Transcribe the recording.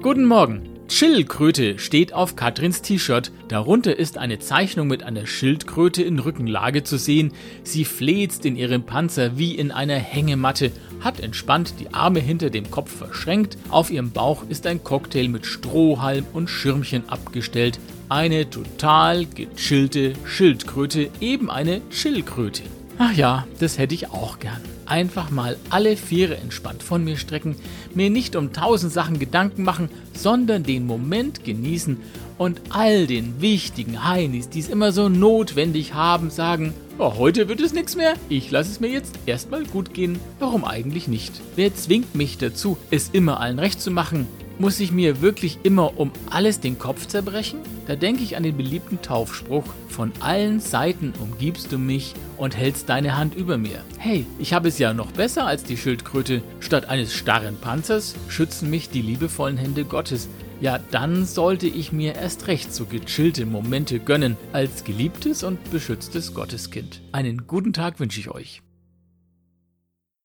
Guten Morgen. Schildkröte steht auf Katrins T-Shirt. Darunter ist eine Zeichnung mit einer Schildkröte in Rückenlage zu sehen. Sie fläzt in ihrem Panzer wie in einer Hängematte, hat entspannt die Arme hinter dem Kopf verschränkt. Auf ihrem Bauch ist ein Cocktail mit Strohhalm und Schirmchen abgestellt. Eine total gechillte Schildkröte, eben eine Chillkröte. Ach ja, das hätte ich auch gern. Einfach mal alle Viere entspannt von mir strecken, mir nicht um tausend Sachen Gedanken machen, sondern den Moment genießen und all den wichtigen Heinis, die es immer so notwendig haben, sagen, oh, heute wird es nichts mehr, ich lasse es mir jetzt erstmal gut gehen. Warum eigentlich nicht? Wer zwingt mich dazu, es immer allen recht zu machen? Muss ich mir wirklich immer um alles den Kopf zerbrechen? Da denke ich an den beliebten Taufspruch, von allen Seiten umgibst du mich und hältst deine Hand über mir. Hey, ich habe es ja noch besser als die Schildkröte. Statt eines starren Panzers schützen mich die liebevollen Hände Gottes. Ja, dann sollte ich mir erst recht so gechillte Momente gönnen, als geliebtes und beschütztes Gotteskind. Einen guten Tag wünsche ich euch.